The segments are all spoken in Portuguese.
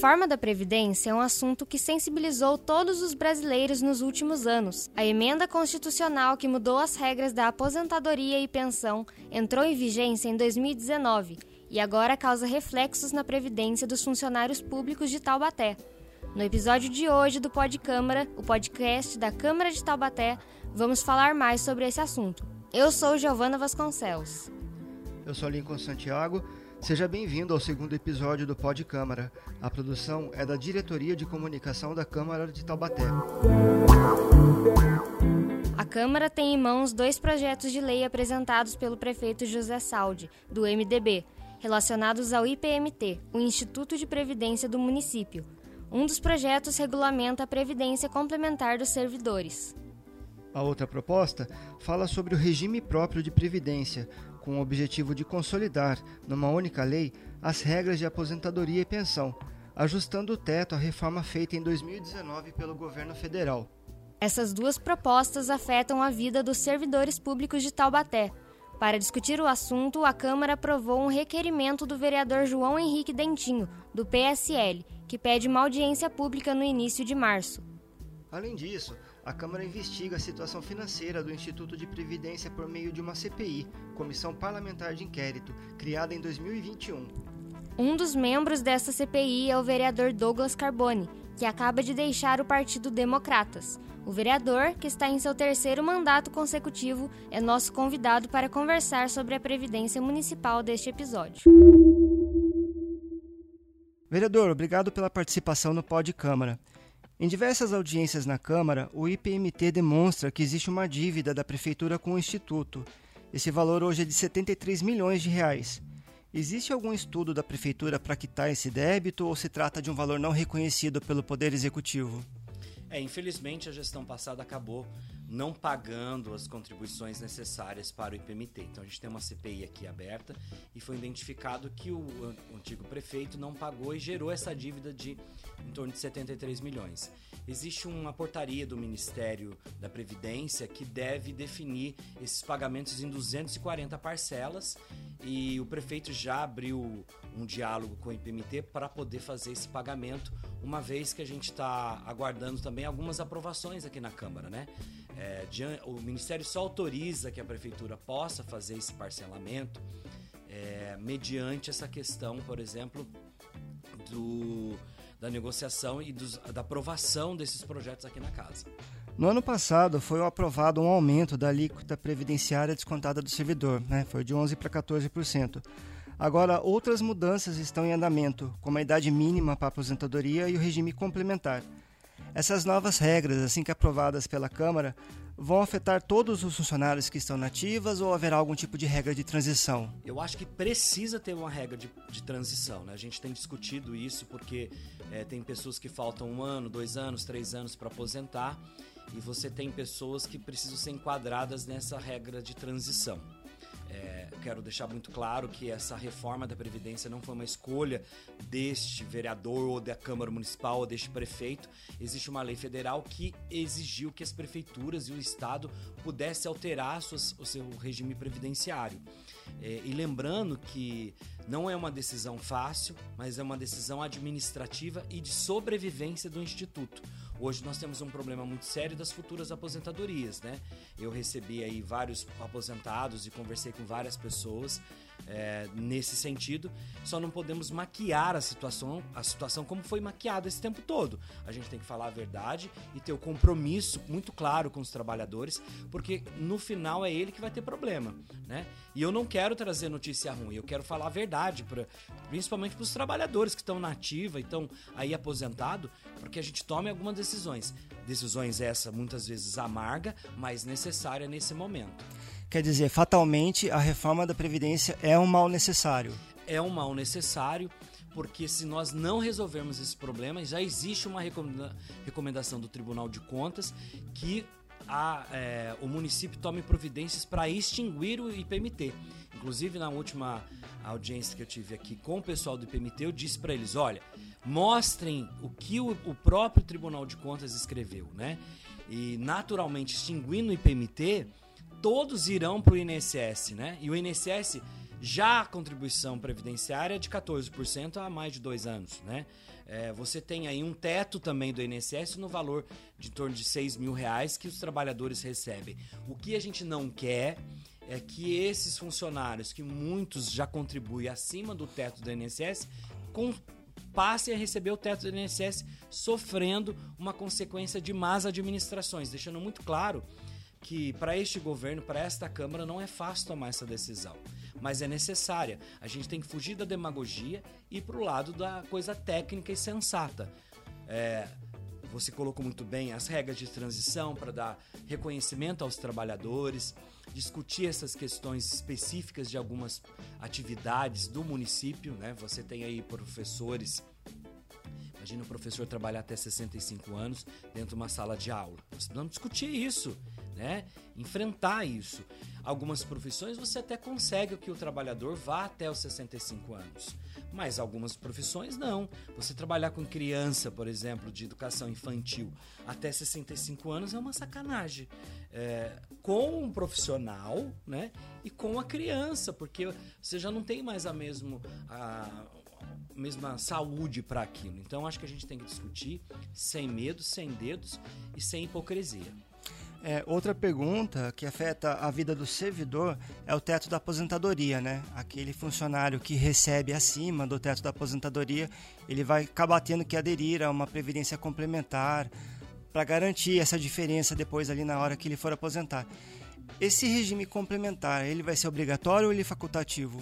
reforma da Previdência é um assunto que sensibilizou todos os brasileiros nos últimos anos. A emenda constitucional que mudou as regras da aposentadoria e pensão entrou em vigência em 2019 e agora causa reflexos na previdência dos funcionários públicos de Taubaté. No episódio de hoje do Pod Câmara, o podcast da Câmara de Taubaté, vamos falar mais sobre esse assunto. Eu sou Giovana Vasconcelos. Eu sou Lincoln Santiago Seja bem-vindo ao segundo episódio do Pod Câmara. A produção é da Diretoria de Comunicação da Câmara de Taubaté. A Câmara tem em mãos dois projetos de lei apresentados pelo prefeito José Saldi, do MDB, relacionados ao IPMT, o Instituto de Previdência do município. Um dos projetos regulamenta a previdência complementar dos servidores. A outra proposta fala sobre o regime próprio de previdência, com o objetivo de consolidar, numa única lei, as regras de aposentadoria e pensão, ajustando o teto à reforma feita em 2019 pelo governo federal. Essas duas propostas afetam a vida dos servidores públicos de Taubaté. Para discutir o assunto, a Câmara aprovou um requerimento do vereador João Henrique Dentinho, do PSL, que pede uma audiência pública no início de março. Além disso, a Câmara investiga a situação financeira do Instituto de Previdência por meio de uma CPI, Comissão Parlamentar de Inquérito, criada em 2021. Um dos membros dessa CPI é o vereador Douglas Carbone, que acaba de deixar o Partido Democratas. O vereador, que está em seu terceiro mandato consecutivo, é nosso convidado para conversar sobre a Previdência Municipal deste episódio. Vereador, obrigado pela participação no Pod Câmara. Em diversas audiências na Câmara, o IPMT demonstra que existe uma dívida da Prefeitura com o Instituto. Esse valor hoje é de 73 milhões de reais. Existe algum estudo da Prefeitura para quitar esse débito ou se trata de um valor não reconhecido pelo Poder Executivo? É, infelizmente a gestão passada acabou não pagando as contribuições necessárias para o IPMT. Então a gente tem uma CPI aqui aberta e foi identificado que o, antigo prefeito não pagou e gerou essa dívida de em torno de 73 milhões. Existe uma portaria do Ministério da Previdência que deve definir esses pagamentos em 240 parcelas e o prefeito já abriu um diálogo com o IPMT para poder fazer esse pagamento, uma vez que a gente está aguardando também algumas aprovações aqui na Câmara, né? É, o Ministério só autoriza que a Prefeitura possa fazer esse parcelamento é, mediante essa questão, por exemplo, do, da negociação e dos, da aprovação desses projetos aqui na casa. No ano passado foi aprovado um aumento da alíquota previdenciária descontada do servidor, né? foi de 11% para 14%. Agora, outras mudanças estão em andamento, como a idade mínima para aposentadoria e o regime complementar. Essas novas regras, assim que aprovadas pela Câmara, vão afetar todos os funcionários que estão nativas ou haverá algum tipo de regra de transição? Eu acho que precisa ter uma regra de, de transição. Né? A gente tem discutido isso porque é, tem pessoas que faltam um ano, dois anos, três anos para aposentar e você tem pessoas que precisam ser enquadradas nessa regra de transição. É, quero deixar muito claro que essa reforma da Previdência não foi uma escolha deste vereador ou da Câmara Municipal ou deste prefeito. Existe uma lei federal que exigiu que as prefeituras e o Estado pudessem alterar suas, o seu regime previdenciário. É, e lembrando que não é uma decisão fácil, mas é uma decisão administrativa e de sobrevivência do Instituto. Hoje nós temos um problema muito sério das futuras aposentadorias, né? Eu recebi aí vários aposentados e conversei com várias pessoas é, nesse sentido. Só não podemos maquiar a situação, a situação como foi maquiada esse tempo todo. A gente tem que falar a verdade e ter o compromisso muito claro com os trabalhadores, porque no final é ele que vai ter problema, né? E eu não quero trazer notícia ruim, eu quero falar a verdade, pra, principalmente para os trabalhadores que estão na ativa e estão aí aposentado, porque a gente tome algumas decisões. Decisões essa muitas vezes amarga, mas necessária nesse momento. Quer dizer, fatalmente a reforma da Previdência é um mal necessário. É um mal necessário, porque se nós não resolvermos esse problema, já existe uma recomendação do Tribunal de Contas que a, é, o município tome providências para extinguir o IPMT. Inclusive, na última audiência que eu tive aqui com o pessoal do IPMT, eu disse para eles: olha, mostrem o que o, o, próprio Tribunal de Contas escreveu, né? E naturalmente, extinguindo o IPMT, todos irão para o INSS, né? E o INSS Já a contribuição previdenciária é de 14% há mais de dois anos, né? É, você tem aí um teto também do INSS no valor de em torno de 6 mil reais que os trabalhadores recebem. O que a gente não quer é que esses funcionários, que muitos já contribuem acima do teto do INSS, passem a receber o teto do INSS sofrendo uma consequência de más administrações, deixando muito claro que para este governo, para esta Câmara, não é fácil tomar essa decisão mas é necessária. A gente tem que fugir da demagogia e ir para o lado da coisa técnica e sensata. É, você colocou muito bem as regras de transição para dar reconhecimento aos trabalhadores, discutir essas questões específicas de algumas atividades do município. Né? Você tem aí professores. Imagina o professor trabalhar até 65 anos dentro de uma sala de aula. Nós precisamos discutir isso, né? enfrentar isso. Algumas profissões você até consegue que o trabalhador vá até os 65 anos, mas algumas profissões não. Você trabalhar com criança, por exemplo, de educação infantil até 65 anos é uma sacanagem. É, com um profissional, né? E com a criança, porque você já não tem mais a, mesmo, a mesma saúde para aquilo. Então acho que a gente tem que discutir sem medo, sem dedos e sem hipocrisia. É, outra pergunta que afeta a vida do servidor é o teto da aposentadoria, né? Aquele funcionário que recebe acima do teto da aposentadoria, ele vai acabar tendo que aderir a uma previdência complementar para garantir essa diferença depois ali na hora que ele for aposentar. Esse regime complementar, ele vai ser obrigatório ou ele é facultativo?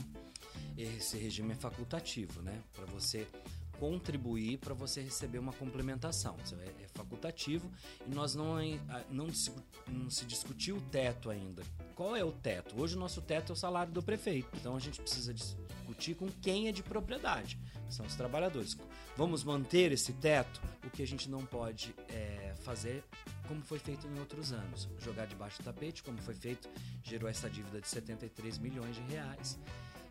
Esse regime é facultativo, né? Para você contribuir para você receber uma complementação. É, é, facultativo e nós não, não, se, não se discutiu o teto ainda. Qual é o teto? Hoje o nosso teto é o salário do prefeito. Então a gente precisa discutir com quem é de propriedade, são os trabalhadores. Vamos manter esse teto? O que a gente não pode é, fazer como foi feito em outros anos. Jogar debaixo do tapete, como foi feito, gerou essa dívida de 73 milhões de reais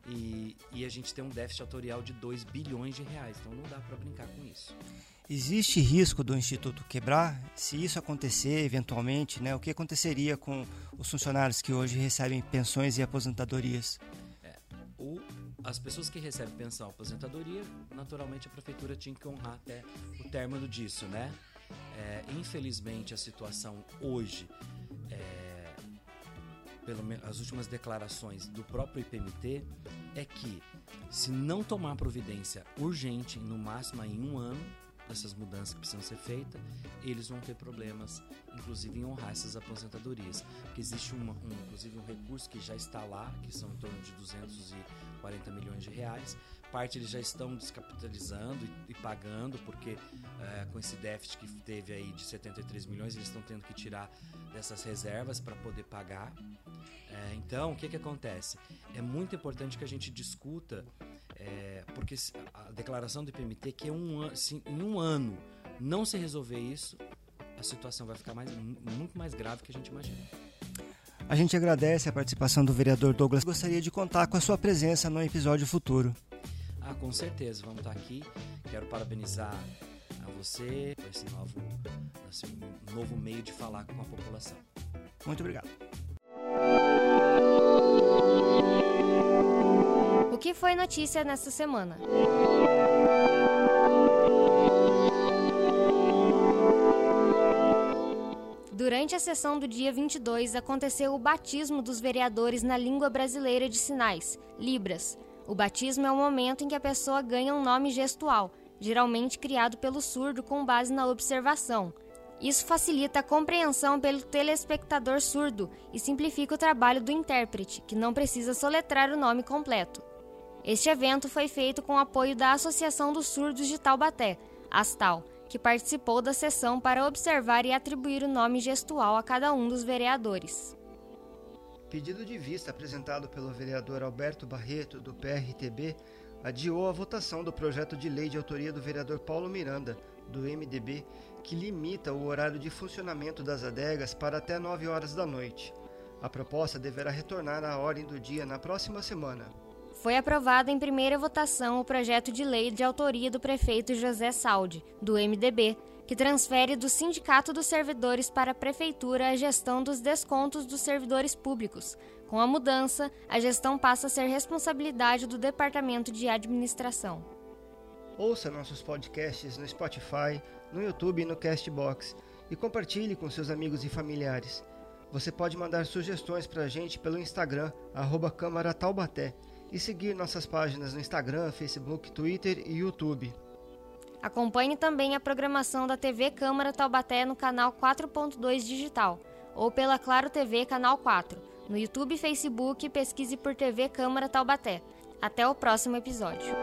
e, e a gente tem um déficit autorial de 2 bilhões de reais. Então não dá para brincar com isso. Existe risco do Instituto quebrar? Se isso acontecer eventualmente, né, o que aconteceria com os funcionários que hoje recebem pensões e aposentadorias? É, o, as pessoas que recebem pensão e aposentadoria, naturalmente a prefeitura tinha que honrar até o término disso, né? É, infelizmente a situação hoje é, pelas últimas declarações do próprio IPMT, é que se não tomar providência urgente, no máximo em um ano, dessas mudanças que precisam ser feitas, eles vão ter problemas, inclusive em honrar essas aposentadorias. Porque existe uma, um, inclusive um recurso que já está lá, que são em torno de 240 milhões de reais. Parte eles já estão descapitalizando e, e pagando, porque é, com esse déficit que teve aí de 73 milhões, eles estão tendo que tirar dessas reservas para poder pagar. É, então, o que, que acontece? É muito importante que a gente discuta, é, porque a declaração do IPMT que é um, se, em um ano não se resolver isso, a situação vai ficar mais, muito mais grave que a gente imagina. A gente agradece a participação do vereador Douglas. Gostaria de contar com a sua presença no episódio futuro. Ah, com certeza, vamos estar aqui. Quero parabenizar a você por esse novo, esse novo meio de falar com a população. Muito obrigado. O que foi notícia nesta semana? Durante a sessão do dia 22, aconteceu o batismo dos vereadores na língua brasileira de sinais, Libras. O batismo é o momento em que a pessoa ganha um nome gestual, geralmente criado pelo surdo com base na observação. Isso facilita a compreensão pelo telespectador surdo e simplifica o trabalho do intérprete, que não precisa soletrar o nome completo. Este evento foi feito com apoio da Associação dos Surdos de Taubaté, ASTAL, que participou da sessão para observar e atribuir o nome gestual a cada um dos vereadores. Pedido de vista apresentado pelo vereador Alberto Barreto, do PRTB, adiou a votação do projeto de lei de autoria do vereador Paulo Miranda, do MDB, que limita o horário de funcionamento das adegas para até 9 horas da noite. A proposta deverá retornar à ordem do dia na próxima semana. Foi aprovado em primeira votação o projeto de lei de autoria do prefeito José Saldi, do MDB, que transfere do Sindicato dos Servidores para a Prefeitura a gestão dos descontos dos servidores públicos. Com a mudança, a gestão passa a ser responsabilidade do Departamento de Administração. Ouça nossos podcasts no Spotify, no YouTube e no Castbox e compartilhe com seus amigos e familiares. Você pode mandar sugestões para a gente pelo Instagram, arroba Câmara Taubaté, e seguir nossas páginas no Instagram, Facebook, Twitter e YouTube. Acompanhe também a programação da TV Câmara Taubaté no canal 4.2 Digital ou pela Claro TV Canal 4. No YouTube e Facebook, pesquise por TV Câmara Taubaté. Até o próximo episódio.